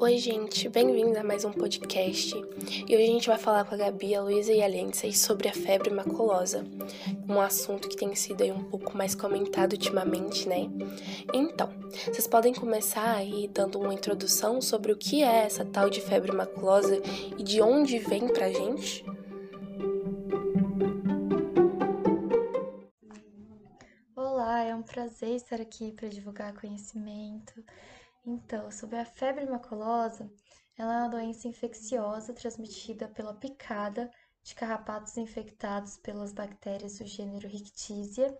Oi, gente, bem-vindo a mais um podcast. E hoje a gente vai falar com a Gabi, a Luísa e a Lindsay sobre a febre maculosa, um assunto que tem sido aí um pouco mais comentado ultimamente, né? Então, vocês podem começar aí dando uma introdução sobre o que é essa tal de febre maculosa e de onde vem pra gente? Olá, é um prazer estar aqui para divulgar conhecimento então, sobre a febre maculosa, ela é uma doença infecciosa transmitida pela picada de carrapatos infectados pelas bactérias do gênero Rickettsia.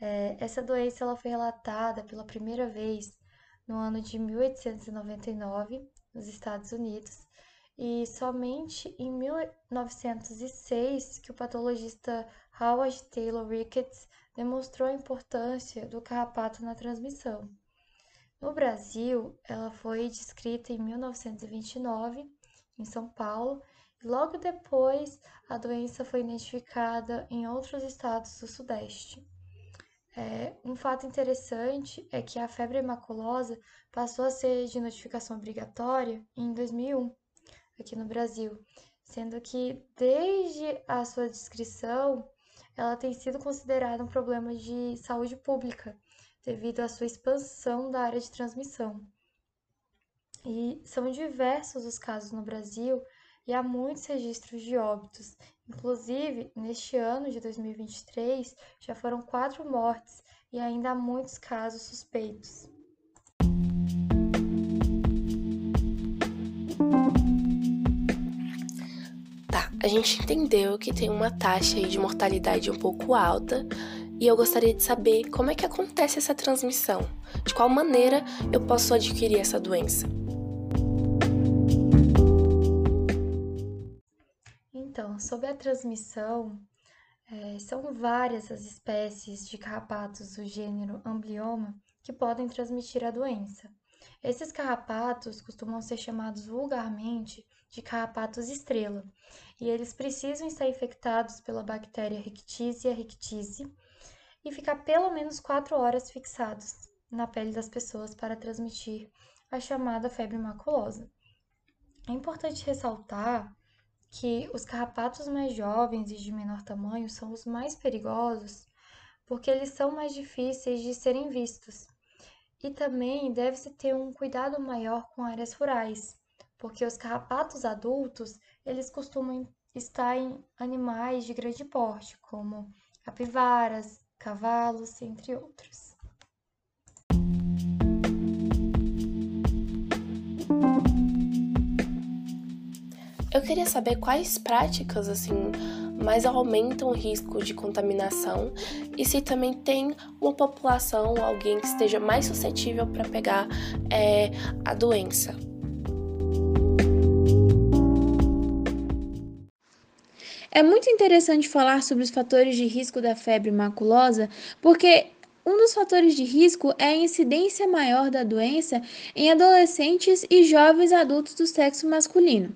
É, essa doença ela foi relatada pela primeira vez no ano de 1899 nos Estados Unidos e somente em 1906 que o patologista Howard Taylor Ricketts demonstrou a importância do carrapato na transmissão. No Brasil, ela foi descrita em 1929, em São Paulo, e logo depois a doença foi identificada em outros estados do Sudeste. É, um fato interessante é que a febre maculosa passou a ser de notificação obrigatória em 2001, aqui no Brasil, sendo que desde a sua descrição ela tem sido considerada um problema de saúde pública devido à sua expansão da área de transmissão. E são diversos os casos no Brasil e há muitos registros de óbitos. Inclusive, neste ano de 2023, já foram quatro mortes e ainda há muitos casos suspeitos. Tá, a gente entendeu que tem uma taxa de mortalidade um pouco alta, e eu gostaria de saber como é que acontece essa transmissão, de qual maneira eu posso adquirir essa doença. Então, sobre a transmissão, é, são várias as espécies de carrapatos do gênero Amblioma que podem transmitir a doença. Esses carrapatos costumam ser chamados vulgarmente de carrapatos estrela, e eles precisam estar infectados pela bactéria Rickettsia rickettsi e ficar pelo menos 4 horas fixados na pele das pessoas para transmitir a chamada febre maculosa. É importante ressaltar que os carrapatos mais jovens e de menor tamanho são os mais perigosos porque eles são mais difíceis de serem vistos. E também deve-se ter um cuidado maior com áreas rurais, porque os carrapatos adultos, eles costumam estar em animais de grande porte, como capivaras, cavalos, entre outros. Eu queria saber quais práticas assim mais aumentam o risco de contaminação e se também tem uma população, alguém que esteja mais suscetível para pegar é, a doença. É muito interessante falar sobre os fatores de risco da febre maculosa, porque um dos fatores de risco é a incidência maior da doença em adolescentes e jovens adultos do sexo masculino.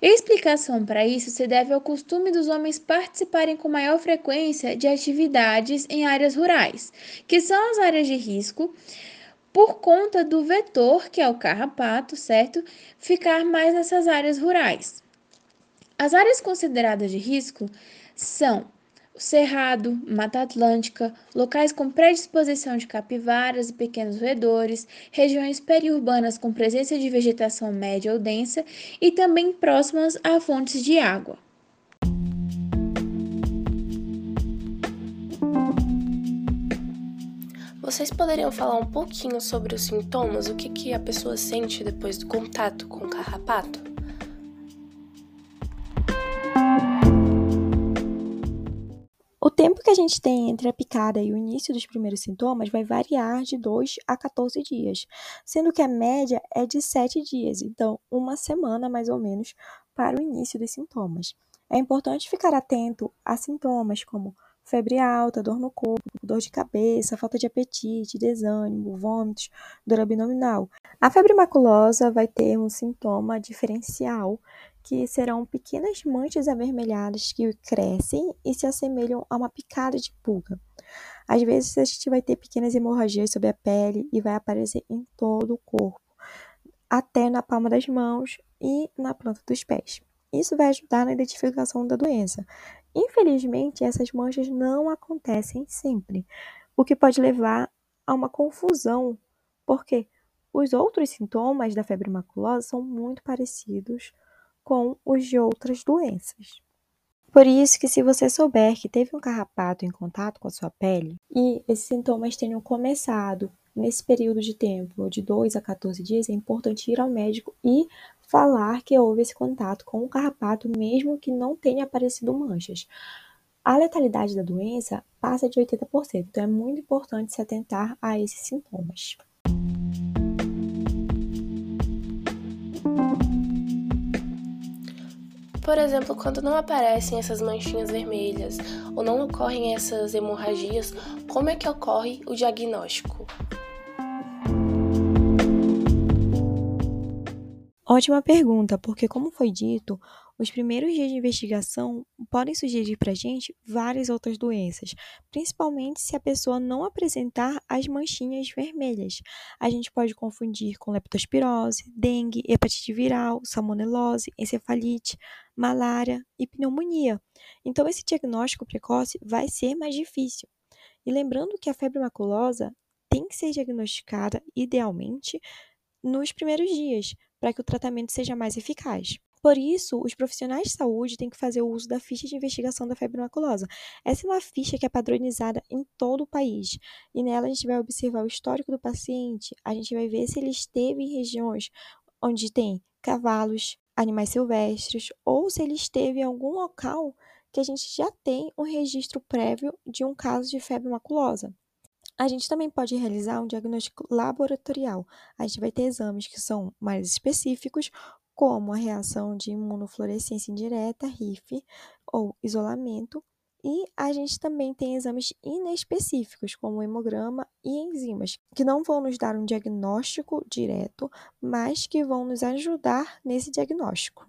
Explicação para isso se deve ao costume dos homens participarem com maior frequência de atividades em áreas rurais, que são as áreas de risco, por conta do vetor, que é o carrapato, certo? Ficar mais nessas áreas rurais. As áreas consideradas de risco são o Cerrado, Mata Atlântica, locais com predisposição de capivaras e pequenos roedores, regiões periurbanas com presença de vegetação média ou densa e também próximas a fontes de água. Vocês poderiam falar um pouquinho sobre os sintomas, o que, que a pessoa sente depois do contato com o carrapato? O tempo que a gente tem entre a picada e o início dos primeiros sintomas vai variar de 2 a 14 dias, sendo que a média é de 7 dias, então uma semana mais ou menos para o início dos sintomas. É importante ficar atento a sintomas como febre alta, dor no corpo, dor de cabeça, falta de apetite, desânimo, vômitos, dor abdominal. A febre maculosa vai ter um sintoma diferencial que serão pequenas manchas avermelhadas que crescem e se assemelham a uma picada de pulga. Às vezes a gente vai ter pequenas hemorragias sobre a pele e vai aparecer em todo o corpo. até na palma das mãos e na planta dos pés. Isso vai ajudar na identificação da doença. Infelizmente, essas manchas não acontecem sempre, o que pode levar a uma confusão, porque os outros sintomas da febre maculosa são muito parecidos com os de outras doenças. Por isso que se você souber que teve um carrapato em contato com a sua pele e esses sintomas tenham começado nesse período de tempo, de 2 a 14 dias, é importante ir ao médico e falar que houve esse contato com o carrapato, mesmo que não tenha aparecido manchas. A letalidade da doença passa de 80%, então é muito importante se atentar a esses sintomas. Por exemplo, quando não aparecem essas manchinhas vermelhas ou não ocorrem essas hemorragias, como é que ocorre o diagnóstico? Ótima pergunta, porque, como foi dito, os primeiros dias de investigação podem sugerir para a gente várias outras doenças, principalmente se a pessoa não apresentar as manchinhas vermelhas. A gente pode confundir com leptospirose, dengue, hepatite viral, salmonelose, encefalite, malária e pneumonia. Então, esse diagnóstico precoce vai ser mais difícil. E lembrando que a febre maculosa tem que ser diagnosticada, idealmente, nos primeiros dias, para que o tratamento seja mais eficaz. Por isso, os profissionais de saúde têm que fazer o uso da ficha de investigação da febre maculosa. Essa é uma ficha que é padronizada em todo o país. E nela a gente vai observar o histórico do paciente, a gente vai ver se ele esteve em regiões onde tem cavalos, animais silvestres, ou se ele esteve em algum local que a gente já tem um registro prévio de um caso de febre maculosa. A gente também pode realizar um diagnóstico laboratorial. A gente vai ter exames que são mais específicos, como a reação de imunofluorescência indireta, RIF, ou isolamento, e a gente também tem exames inespecíficos, como hemograma e enzimas, que não vão nos dar um diagnóstico direto, mas que vão nos ajudar nesse diagnóstico.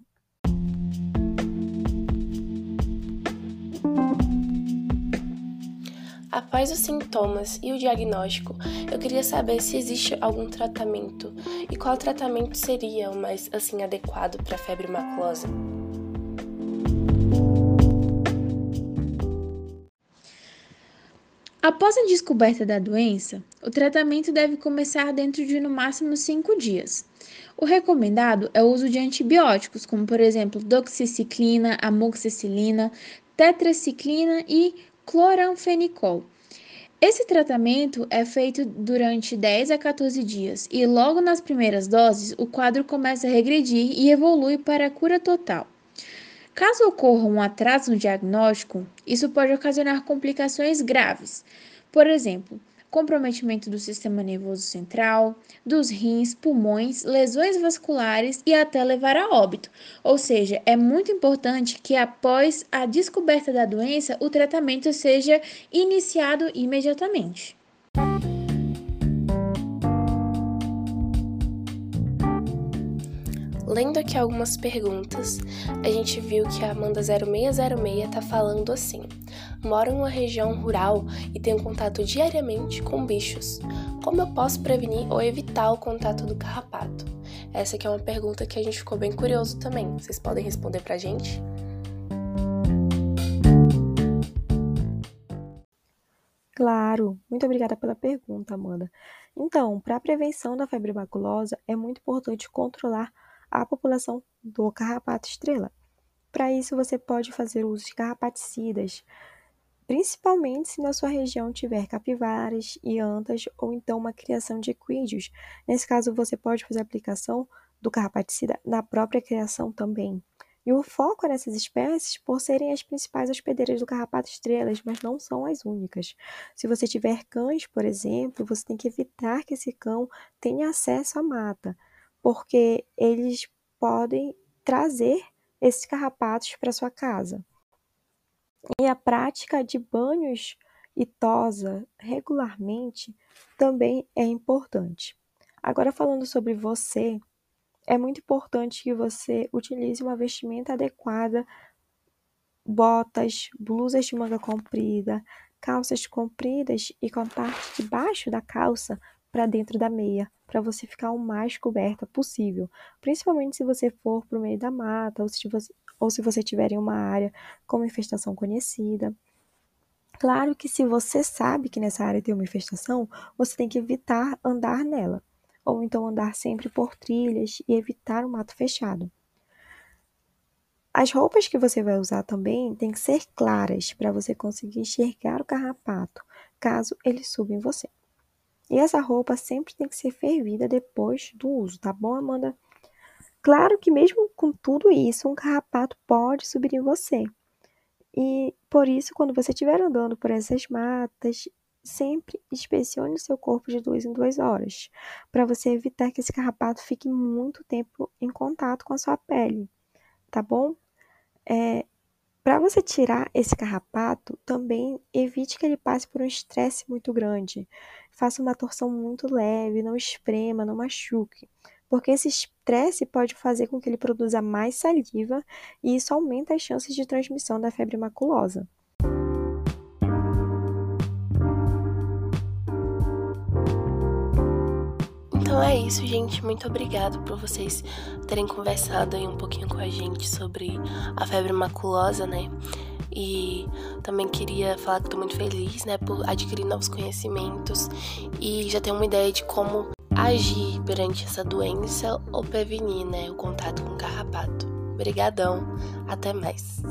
Após os sintomas e o diagnóstico, eu queria saber se existe algum tratamento e qual tratamento seria o mais assim adequado para a febre maculosa. Após a descoberta da doença, o tratamento deve começar dentro de no máximo 5 dias. O recomendado é o uso de antibióticos, como por exemplo doxiciclina, amoxicilina, tetraciclina e cloranfenicol. Esse tratamento é feito durante 10 a 14 dias e logo nas primeiras doses o quadro começa a regredir e evolui para a cura total. Caso ocorra um atraso no diagnóstico, isso pode ocasionar complicações graves. Por exemplo, comprometimento do sistema nervoso central, dos rins, pulmões, lesões vasculares e até levar a óbito. Ou seja, é muito importante que após a descoberta da doença, o tratamento seja iniciado imediatamente. Lendo aqui algumas perguntas, a gente viu que a Amanda 0606 tá falando assim: Moro em uma região rural e tenho contato diariamente com bichos. Como eu posso prevenir ou evitar o contato do carrapato? Essa aqui é uma pergunta que a gente ficou bem curioso também. Vocês podem responder pra gente? Claro, muito obrigada pela pergunta, Amanda. Então, para a prevenção da febre maculosa, é muito importante controlar a população do carrapato estrela. Para isso, você pode fazer uso de carrapaticidas, principalmente se na sua região tiver capivaras e antas ou então uma criação de equídeos. Nesse caso, você pode fazer a aplicação do carrapaticida na própria criação também. E o foco nessas espécies por serem as principais hospedeiras do carrapato estrelas, mas não são as únicas. Se você tiver cães, por exemplo, você tem que evitar que esse cão tenha acesso à mata porque eles podem trazer esses carrapatos para sua casa. E a prática de banhos e tosa regularmente também é importante. Agora falando sobre você, é muito importante que você utilize uma vestimenta adequada, botas, blusas de manga comprida, calças compridas e com a parte de baixo da calça para dentro da meia, para você ficar o mais coberta possível, principalmente se você for para o meio da mata ou se você, ou se você tiver em uma área com infestação conhecida. Claro que se você sabe que nessa área tem uma infestação, você tem que evitar andar nela, ou então andar sempre por trilhas e evitar o mato fechado. As roupas que você vai usar também têm que ser claras para você conseguir enxergar o carrapato, caso ele suba em você. E essa roupa sempre tem que ser fervida depois do uso, tá bom, Amanda? Claro que mesmo com tudo isso, um carrapato pode subir em você. E por isso, quando você estiver andando por essas matas, sempre inspecione o seu corpo de duas em duas horas, para você evitar que esse carrapato fique muito tempo em contato com a sua pele, tá bom? É, para você tirar esse carrapato, também evite que ele passe por um estresse muito grande. Faça uma torção muito leve, não esprema, não machuque porque esse estresse pode fazer com que ele produza mais saliva e isso aumenta as chances de transmissão da febre maculosa. Então é isso, gente. Muito obrigado por vocês terem conversado aí um pouquinho com a gente sobre a febre maculosa, né? E também queria falar que estou muito feliz, né, por adquirir novos conhecimentos e já ter uma ideia de como agir perante essa doença ou prevenir né, o contato com o carrapato. Obrigadão, até mais.